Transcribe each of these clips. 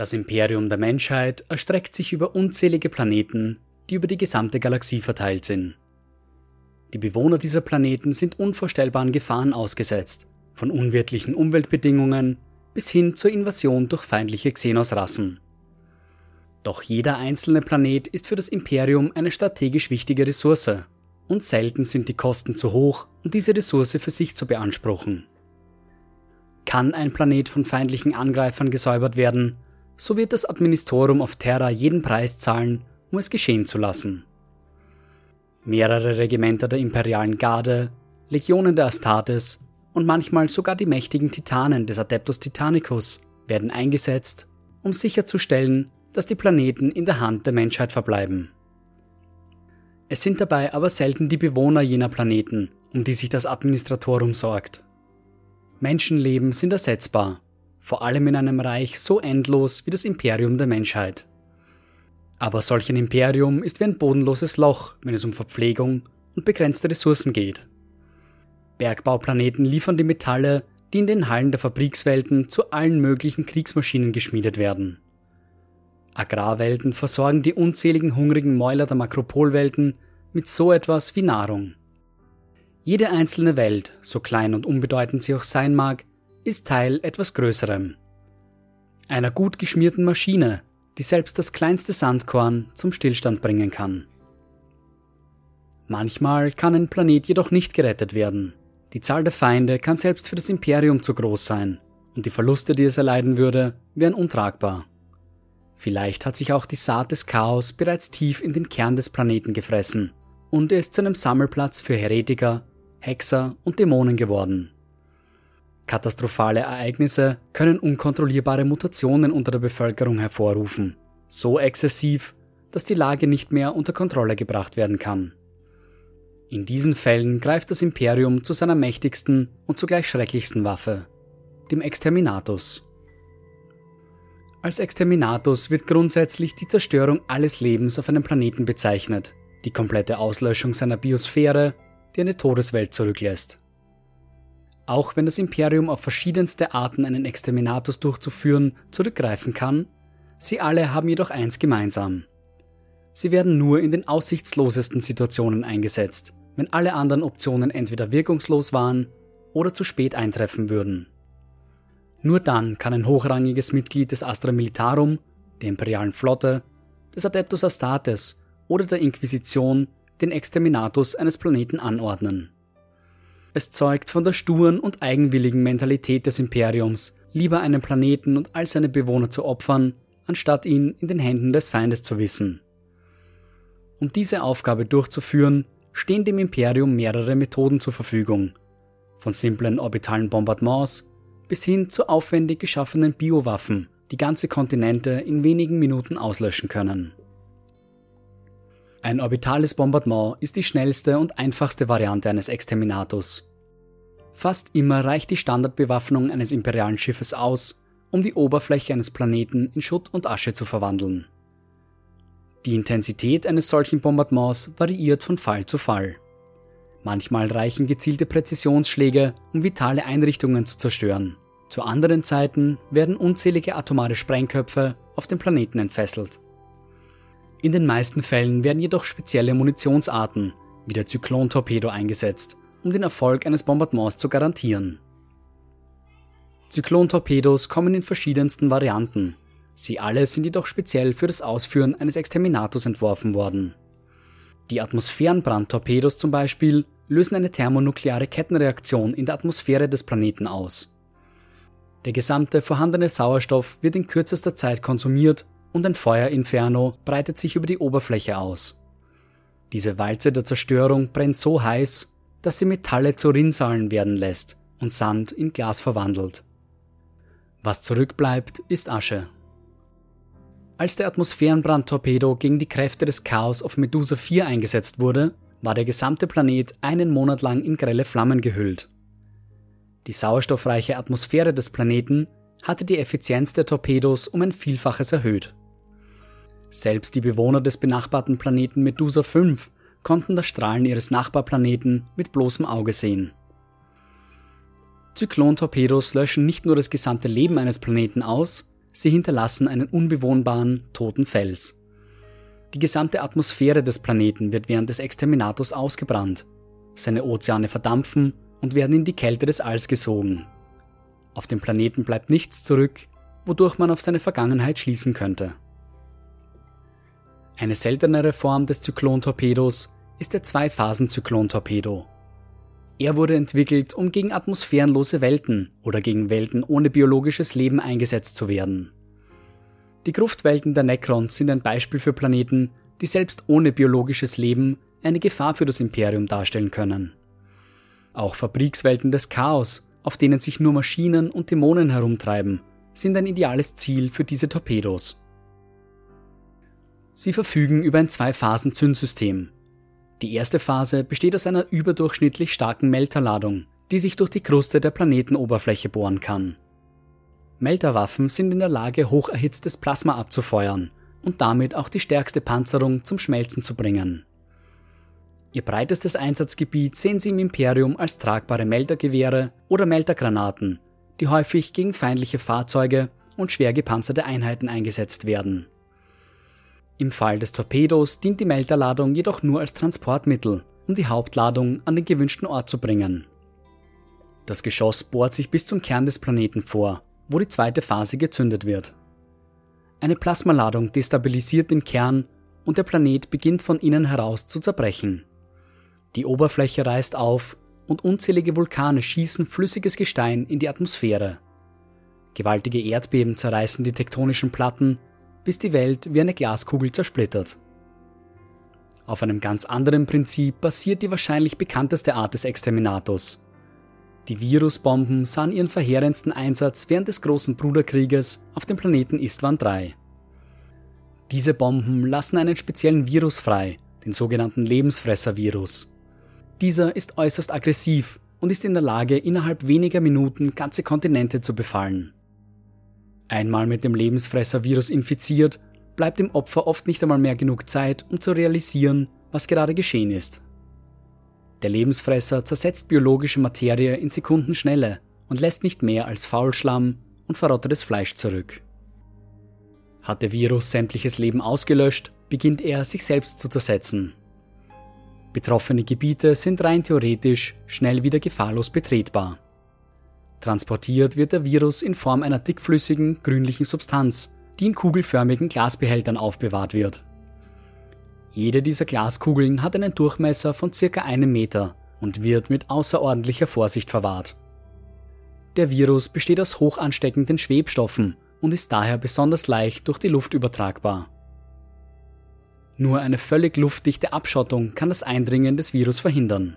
Das Imperium der Menschheit erstreckt sich über unzählige Planeten, die über die gesamte Galaxie verteilt sind. Die Bewohner dieser Planeten sind unvorstellbaren Gefahren ausgesetzt, von unwirtlichen Umweltbedingungen bis hin zur Invasion durch feindliche Xenos-Rassen. Doch jeder einzelne Planet ist für das Imperium eine strategisch wichtige Ressource, und selten sind die Kosten zu hoch, um diese Ressource für sich zu beanspruchen. Kann ein Planet von feindlichen Angreifern gesäubert werden, so wird das Administorum auf Terra jeden Preis zahlen, um es geschehen zu lassen. Mehrere Regimenter der imperialen Garde, Legionen der Astartes und manchmal sogar die mächtigen Titanen des Adeptus Titanicus werden eingesetzt, um sicherzustellen, dass die Planeten in der Hand der Menschheit verbleiben. Es sind dabei aber selten die Bewohner jener Planeten, um die sich das Administratorum sorgt. Menschenleben sind ersetzbar vor allem in einem Reich so endlos wie das Imperium der Menschheit. Aber solch ein Imperium ist wie ein bodenloses Loch, wenn es um Verpflegung und begrenzte Ressourcen geht. Bergbauplaneten liefern die Metalle, die in den Hallen der Fabrikswelten zu allen möglichen Kriegsmaschinen geschmiedet werden. Agrarwelten versorgen die unzähligen hungrigen Mäuler der Makropolwelten mit so etwas wie Nahrung. Jede einzelne Welt, so klein und unbedeutend sie auch sein mag, ist Teil etwas Größerem. Einer gut geschmierten Maschine, die selbst das kleinste Sandkorn zum Stillstand bringen kann. Manchmal kann ein Planet jedoch nicht gerettet werden. Die Zahl der Feinde kann selbst für das Imperium zu groß sein und die Verluste, die es erleiden würde, wären untragbar. Vielleicht hat sich auch die Saat des Chaos bereits tief in den Kern des Planeten gefressen und er ist zu einem Sammelplatz für Heretiker, Hexer und Dämonen geworden. Katastrophale Ereignisse können unkontrollierbare Mutationen unter der Bevölkerung hervorrufen, so exzessiv, dass die Lage nicht mehr unter Kontrolle gebracht werden kann. In diesen Fällen greift das Imperium zu seiner mächtigsten und zugleich schrecklichsten Waffe, dem Exterminatus. Als Exterminatus wird grundsätzlich die Zerstörung alles Lebens auf einem Planeten bezeichnet, die komplette Auslöschung seiner Biosphäre, die eine Todeswelt zurücklässt. Auch wenn das Imperium auf verschiedenste Arten einen Exterminatus durchzuführen zurückgreifen kann, sie alle haben jedoch eins gemeinsam. Sie werden nur in den aussichtslosesten Situationen eingesetzt, wenn alle anderen Optionen entweder wirkungslos waren oder zu spät eintreffen würden. Nur dann kann ein hochrangiges Mitglied des Astra Militarum, der imperialen Flotte, des Adeptus Astartes oder der Inquisition den Exterminatus eines Planeten anordnen. Es zeugt von der sturen und eigenwilligen Mentalität des Imperiums, lieber einen Planeten und all seine Bewohner zu opfern, anstatt ihn in den Händen des Feindes zu wissen. Um diese Aufgabe durchzuführen, stehen dem Imperium mehrere Methoden zur Verfügung, von simplen orbitalen Bombardements bis hin zu aufwendig geschaffenen Biowaffen, die ganze Kontinente in wenigen Minuten auslöschen können. Ein orbitales Bombardement ist die schnellste und einfachste Variante eines Exterminatus. Fast immer reicht die Standardbewaffnung eines imperialen Schiffes aus, um die Oberfläche eines Planeten in Schutt und Asche zu verwandeln. Die Intensität eines solchen Bombardements variiert von Fall zu Fall. Manchmal reichen gezielte Präzisionsschläge, um vitale Einrichtungen zu zerstören. Zu anderen Zeiten werden unzählige atomare Sprengköpfe auf dem Planeten entfesselt. In den meisten Fällen werden jedoch spezielle Munitionsarten, wie der Zyklon-Torpedo, eingesetzt, um den Erfolg eines Bombardements zu garantieren. Zyklon-Torpedos kommen in verschiedensten Varianten. Sie alle sind jedoch speziell für das Ausführen eines Exterminatus entworfen worden. Die Atmosphärenbrandtorpedos zum Beispiel lösen eine thermonukleare Kettenreaktion in der Atmosphäre des Planeten aus. Der gesamte vorhandene Sauerstoff wird in kürzester Zeit konsumiert und ein Feuerinferno breitet sich über die Oberfläche aus. Diese Walze der Zerstörung brennt so heiß, dass sie Metalle zu Rinnsalen werden lässt und Sand in Glas verwandelt. Was zurückbleibt, ist Asche. Als der Atmosphärenbrandtorpedo gegen die Kräfte des Chaos auf Medusa 4 eingesetzt wurde, war der gesamte Planet einen Monat lang in grelle Flammen gehüllt. Die sauerstoffreiche Atmosphäre des Planeten hatte die Effizienz der Torpedos um ein Vielfaches erhöht. Selbst die Bewohner des benachbarten Planeten Medusa 5 konnten das Strahlen ihres Nachbarplaneten mit bloßem Auge sehen. Zyklon-Torpedos löschen nicht nur das gesamte Leben eines Planeten aus, sie hinterlassen einen unbewohnbaren, toten Fels. Die gesamte Atmosphäre des Planeten wird während des Exterminators ausgebrannt. Seine Ozeane verdampfen und werden in die Kälte des Alls gesogen. Auf dem Planeten bleibt nichts zurück, wodurch man auf seine Vergangenheit schließen könnte. Eine seltenere Form des Zyklontorpedos ist der Zwei-Phasen-Zyklon-Torpedo. Er wurde entwickelt, um gegen atmosphärenlose Welten oder gegen Welten ohne biologisches Leben eingesetzt zu werden. Die Gruftwelten der Necrons sind ein Beispiel für Planeten, die selbst ohne biologisches Leben eine Gefahr für das Imperium darstellen können. Auch Fabrikswelten des Chaos, auf denen sich nur Maschinen und Dämonen herumtreiben, sind ein ideales Ziel für diese Torpedos. Sie verfügen über ein Zwei-Phasen-Zündsystem. Die erste Phase besteht aus einer überdurchschnittlich starken Melterladung, die sich durch die Kruste der Planetenoberfläche bohren kann. Melterwaffen sind in der Lage, hocherhitztes Plasma abzufeuern und damit auch die stärkste Panzerung zum Schmelzen zu bringen. Ihr breitestes Einsatzgebiet sehen sie im Imperium als tragbare Meltergewehre oder Meltergranaten, die häufig gegen feindliche Fahrzeuge und schwer gepanzerte Einheiten eingesetzt werden. Im Fall des Torpedos dient die Melterladung jedoch nur als Transportmittel, um die Hauptladung an den gewünschten Ort zu bringen. Das Geschoss bohrt sich bis zum Kern des Planeten vor, wo die zweite Phase gezündet wird. Eine Plasmaladung destabilisiert den Kern und der Planet beginnt von innen heraus zu zerbrechen. Die Oberfläche reißt auf und unzählige Vulkane schießen flüssiges Gestein in die Atmosphäre. Gewaltige Erdbeben zerreißen die tektonischen Platten, bis die Welt wie eine Glaskugel zersplittert. Auf einem ganz anderen Prinzip basiert die wahrscheinlich bekannteste Art des Exterminators. Die Virusbomben sahen ihren verheerendsten Einsatz während des großen Bruderkrieges auf dem Planeten Istvan III. Diese Bomben lassen einen speziellen Virus frei, den sogenannten Lebensfresser-Virus. Dieser ist äußerst aggressiv und ist in der Lage, innerhalb weniger Minuten ganze Kontinente zu befallen. Einmal mit dem Lebensfresser-Virus infiziert, bleibt dem Opfer oft nicht einmal mehr genug Zeit, um zu realisieren, was gerade geschehen ist. Der Lebensfresser zersetzt biologische Materie in Sekundenschnelle und lässt nicht mehr als Faulschlamm und verrottetes Fleisch zurück. Hat der Virus sämtliches Leben ausgelöscht, beginnt er sich selbst zu zersetzen Betroffene Gebiete sind rein theoretisch schnell wieder gefahrlos betretbar. Transportiert wird der Virus in Form einer dickflüssigen, grünlichen Substanz, die in kugelförmigen Glasbehältern aufbewahrt wird. Jede dieser Glaskugeln hat einen Durchmesser von circa einem Meter und wird mit außerordentlicher Vorsicht verwahrt. Der Virus besteht aus hoch ansteckenden Schwebstoffen und ist daher besonders leicht durch die Luft übertragbar. Nur eine völlig luftdichte Abschottung kann das Eindringen des Virus verhindern.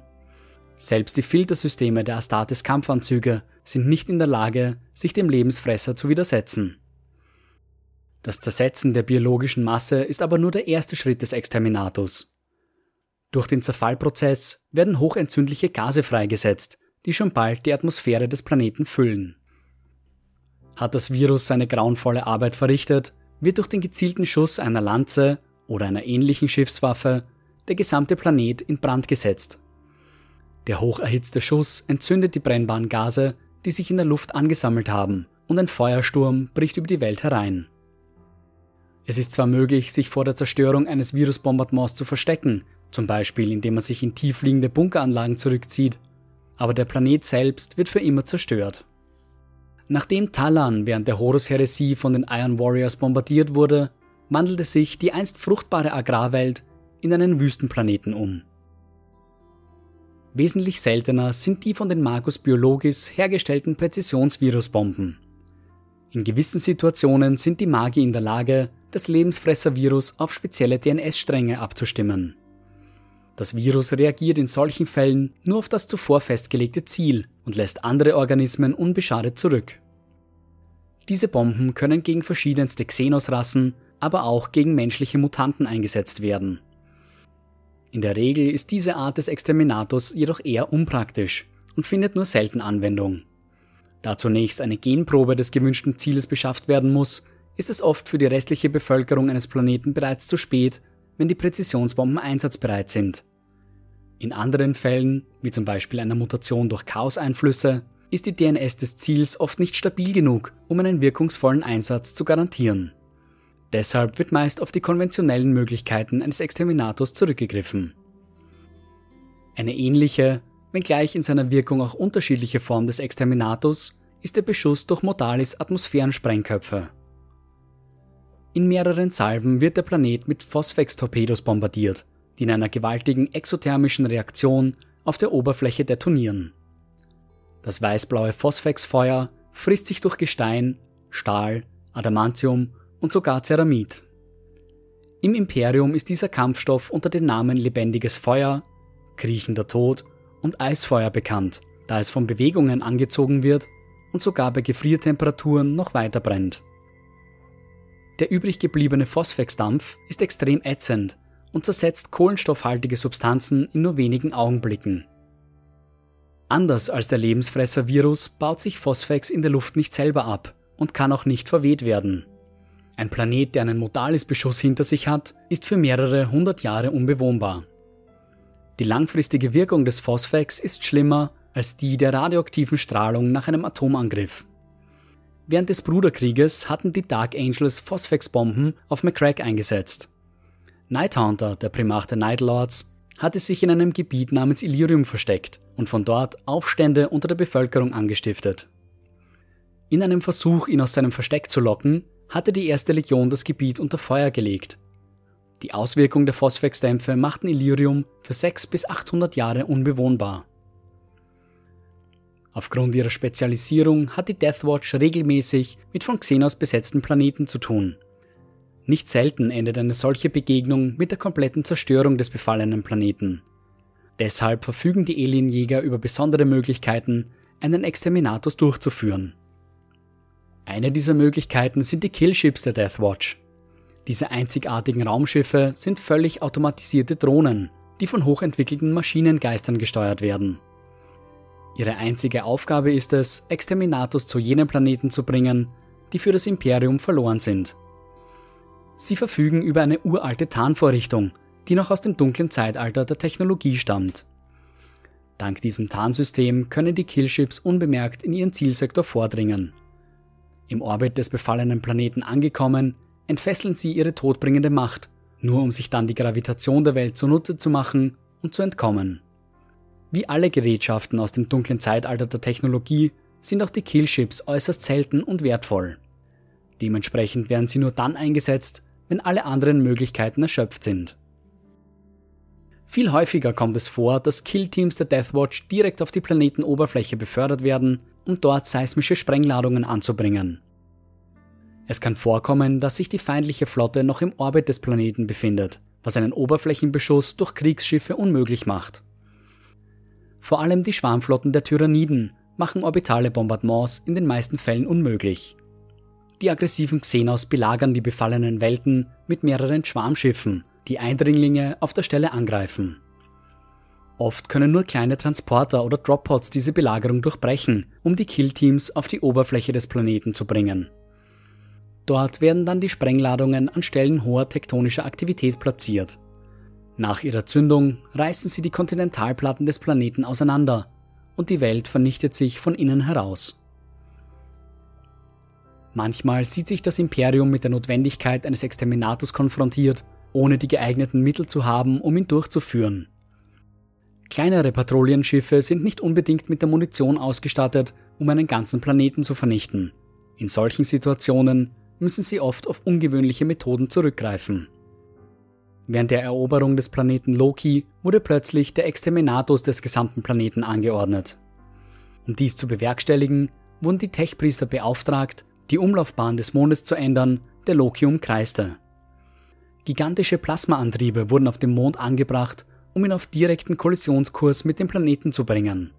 Selbst die Filtersysteme der Astartes-Kampfanzüge sind nicht in der Lage, sich dem Lebensfresser zu widersetzen. Das Zersetzen der biologischen Masse ist aber nur der erste Schritt des Exterminatus. Durch den Zerfallprozess werden hochentzündliche Gase freigesetzt, die schon bald die Atmosphäre des Planeten füllen. Hat das Virus seine grauenvolle Arbeit verrichtet, wird durch den gezielten Schuss einer Lanze oder einer ähnlichen Schiffswaffe der gesamte Planet in Brand gesetzt. Der hocherhitzte Schuss entzündet die brennbaren Gase, die sich in der Luft angesammelt haben, und ein Feuersturm bricht über die Welt herein. Es ist zwar möglich, sich vor der Zerstörung eines Virusbombardements zu verstecken, zum Beispiel indem man sich in tiefliegende Bunkeranlagen zurückzieht, aber der Planet selbst wird für immer zerstört. Nachdem Talan während der Horus-Heresie von den Iron Warriors bombardiert wurde, wandelte sich die einst fruchtbare Agrarwelt in einen Wüstenplaneten um. Wesentlich seltener sind die von den Magus Biologis hergestellten Präzisionsvirusbomben. In gewissen Situationen sind die Magi in der Lage, das Lebensfresservirus auf spezielle DNS-Stränge abzustimmen. Das Virus reagiert in solchen Fällen nur auf das zuvor festgelegte Ziel und lässt andere Organismen unbeschadet zurück. Diese Bomben können gegen verschiedenste Xenos-Rassen aber auch gegen menschliche Mutanten eingesetzt werden. In der Regel ist diese Art des Exterminators jedoch eher unpraktisch und findet nur selten Anwendung. Da zunächst eine Genprobe des gewünschten Zieles beschafft werden muss, ist es oft für die restliche Bevölkerung eines Planeten bereits zu spät, wenn die Präzisionsbomben einsatzbereit sind. In anderen Fällen, wie zum Beispiel einer Mutation durch Chaoseinflüsse, ist die DNS des Ziels oft nicht stabil genug, um einen wirkungsvollen Einsatz zu garantieren. Deshalb wird meist auf die konventionellen Möglichkeiten eines Exterminators zurückgegriffen. Eine ähnliche, wenngleich in seiner Wirkung auch unterschiedliche Form des Exterminators ist der Beschuss durch Modalis Atmosphärensprengköpfe. In mehreren Salven wird der Planet mit Phosphex-Torpedos bombardiert, die in einer gewaltigen exothermischen Reaktion auf der Oberfläche detonieren. Das weißblaue Phosphex-Feuer frisst sich durch Gestein, Stahl, Adamantium und sogar Ceramid. Im Imperium ist dieser Kampfstoff unter den Namen lebendiges Feuer, kriechender Tod und Eisfeuer bekannt, da es von Bewegungen angezogen wird und sogar bei Gefriertemperaturen noch weiter brennt. Der übrig gebliebene Phosphex-Dampf ist extrem ätzend und zersetzt kohlenstoffhaltige Substanzen in nur wenigen Augenblicken. Anders als der Lebensfresser-Virus baut sich Phosphex in der Luft nicht selber ab und kann auch nicht verweht werden. Ein Planet, der einen Modalis-Beschuss hinter sich hat, ist für mehrere hundert Jahre unbewohnbar. Die langfristige Wirkung des Phosphex ist schlimmer als die der radioaktiven Strahlung nach einem Atomangriff. Während des Bruderkrieges hatten die Dark Angels Phosphex-Bomben auf McCrack eingesetzt. Nighthunter, der Primarch der Nightlords, hatte sich in einem Gebiet namens Illyrium versteckt und von dort Aufstände unter der Bevölkerung angestiftet. In einem Versuch, ihn aus seinem Versteck zu locken, hatte die erste Legion das Gebiet unter Feuer gelegt. Die Auswirkung der Phosphex-Dämpfe machten Illyrium für 600 bis 800 Jahre unbewohnbar. Aufgrund ihrer Spezialisierung hat die Deathwatch regelmäßig mit von Xenos besetzten Planeten zu tun. Nicht selten endet eine solche Begegnung mit der kompletten Zerstörung des befallenen Planeten. Deshalb verfügen die Alienjäger über besondere Möglichkeiten, einen Exterminatus durchzuführen. Eine dieser Möglichkeiten sind die Killships der Deathwatch. Diese einzigartigen Raumschiffe sind völlig automatisierte Drohnen, die von hochentwickelten Maschinengeistern gesteuert werden. Ihre einzige Aufgabe ist es, Exterminatus zu jenen Planeten zu bringen, die für das Imperium verloren sind. Sie verfügen über eine uralte Tarnvorrichtung, die noch aus dem dunklen Zeitalter der Technologie stammt. Dank diesem Tarnsystem können die Killships unbemerkt in ihren Zielsektor vordringen. Im Orbit des befallenen Planeten angekommen, entfesseln sie ihre todbringende Macht, nur um sich dann die Gravitation der Welt zunutze zu machen und zu entkommen. Wie alle Gerätschaften aus dem dunklen Zeitalter der Technologie sind auch die Killships äußerst selten und wertvoll. Dementsprechend werden sie nur dann eingesetzt, wenn alle anderen Möglichkeiten erschöpft sind. Viel häufiger kommt es vor, dass Killteams der Deathwatch direkt auf die Planetenoberfläche befördert werden, um dort seismische Sprengladungen anzubringen. Es kann vorkommen, dass sich die feindliche Flotte noch im Orbit des Planeten befindet, was einen Oberflächenbeschuss durch Kriegsschiffe unmöglich macht. Vor allem die Schwarmflotten der Tyranniden machen orbitale Bombardements in den meisten Fällen unmöglich. Die aggressiven Xenos belagern die befallenen Welten mit mehreren Schwarmschiffen die Eindringlinge auf der Stelle angreifen. Oft können nur kleine Transporter oder Droppods diese Belagerung durchbrechen, um die Killteams auf die Oberfläche des Planeten zu bringen. Dort werden dann die Sprengladungen an Stellen hoher tektonischer Aktivität platziert. Nach ihrer Zündung reißen sie die Kontinentalplatten des Planeten auseinander und die Welt vernichtet sich von innen heraus. Manchmal sieht sich das Imperium mit der Notwendigkeit eines Exterminators konfrontiert ohne die geeigneten Mittel zu haben, um ihn durchzuführen. Kleinere Patrouillenschiffe sind nicht unbedingt mit der Munition ausgestattet, um einen ganzen Planeten zu vernichten. In solchen Situationen müssen sie oft auf ungewöhnliche Methoden zurückgreifen. Während der Eroberung des Planeten Loki wurde plötzlich der Exterminatus des gesamten Planeten angeordnet. Um dies zu bewerkstelligen, wurden die Techpriester beauftragt, die Umlaufbahn des Mondes zu ändern, der Loki umkreiste. Gigantische Plasmaantriebe wurden auf dem Mond angebracht, um ihn auf direkten Kollisionskurs mit dem Planeten zu bringen.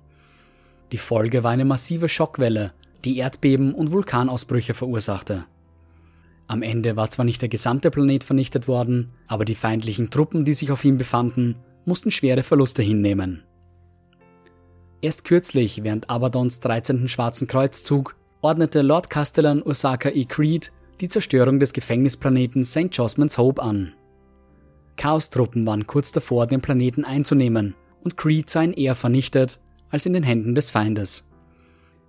Die Folge war eine massive Schockwelle, die Erdbeben und Vulkanausbrüche verursachte. Am Ende war zwar nicht der gesamte Planet vernichtet worden, aber die feindlichen Truppen, die sich auf ihm befanden, mussten schwere Verluste hinnehmen. Erst kürzlich, während Abadons 13. Schwarzen Kreuzzug, ordnete Lord Castellan Osaka E. Creed die Zerstörung des Gefängnisplaneten St. Josmans Hope an. Chaostruppen waren kurz davor, den Planeten einzunehmen, und Creed sah ihn eher vernichtet als in den Händen des Feindes.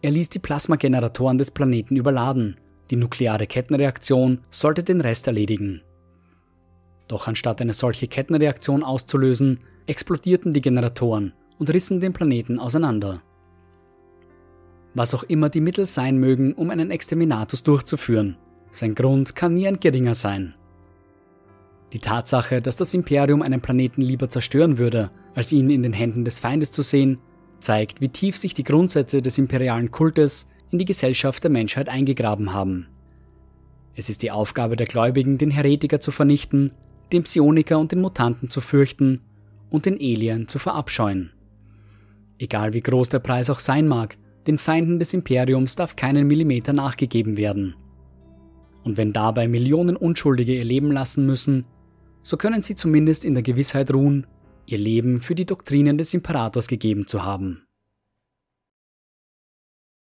Er ließ die Plasmageneratoren des Planeten überladen. Die nukleare Kettenreaktion sollte den Rest erledigen. Doch anstatt eine solche Kettenreaktion auszulösen, explodierten die Generatoren und rissen den Planeten auseinander. Was auch immer die Mittel sein mögen, um einen Exterminatus durchzuführen, sein Grund kann nie ein geringer sein. Die Tatsache, dass das Imperium einen Planeten lieber zerstören würde, als ihn in den Händen des Feindes zu sehen, zeigt, wie tief sich die Grundsätze des imperialen Kultes in die Gesellschaft der Menschheit eingegraben haben. Es ist die Aufgabe der Gläubigen, den Heretiker zu vernichten, den Psioniker und den Mutanten zu fürchten und den Alien zu verabscheuen. Egal wie groß der Preis auch sein mag, den Feinden des Imperiums darf keinen Millimeter nachgegeben werden. Und wenn dabei Millionen Unschuldige ihr Leben lassen müssen, so können sie zumindest in der Gewissheit ruhen, ihr Leben für die Doktrinen des Imperators gegeben zu haben.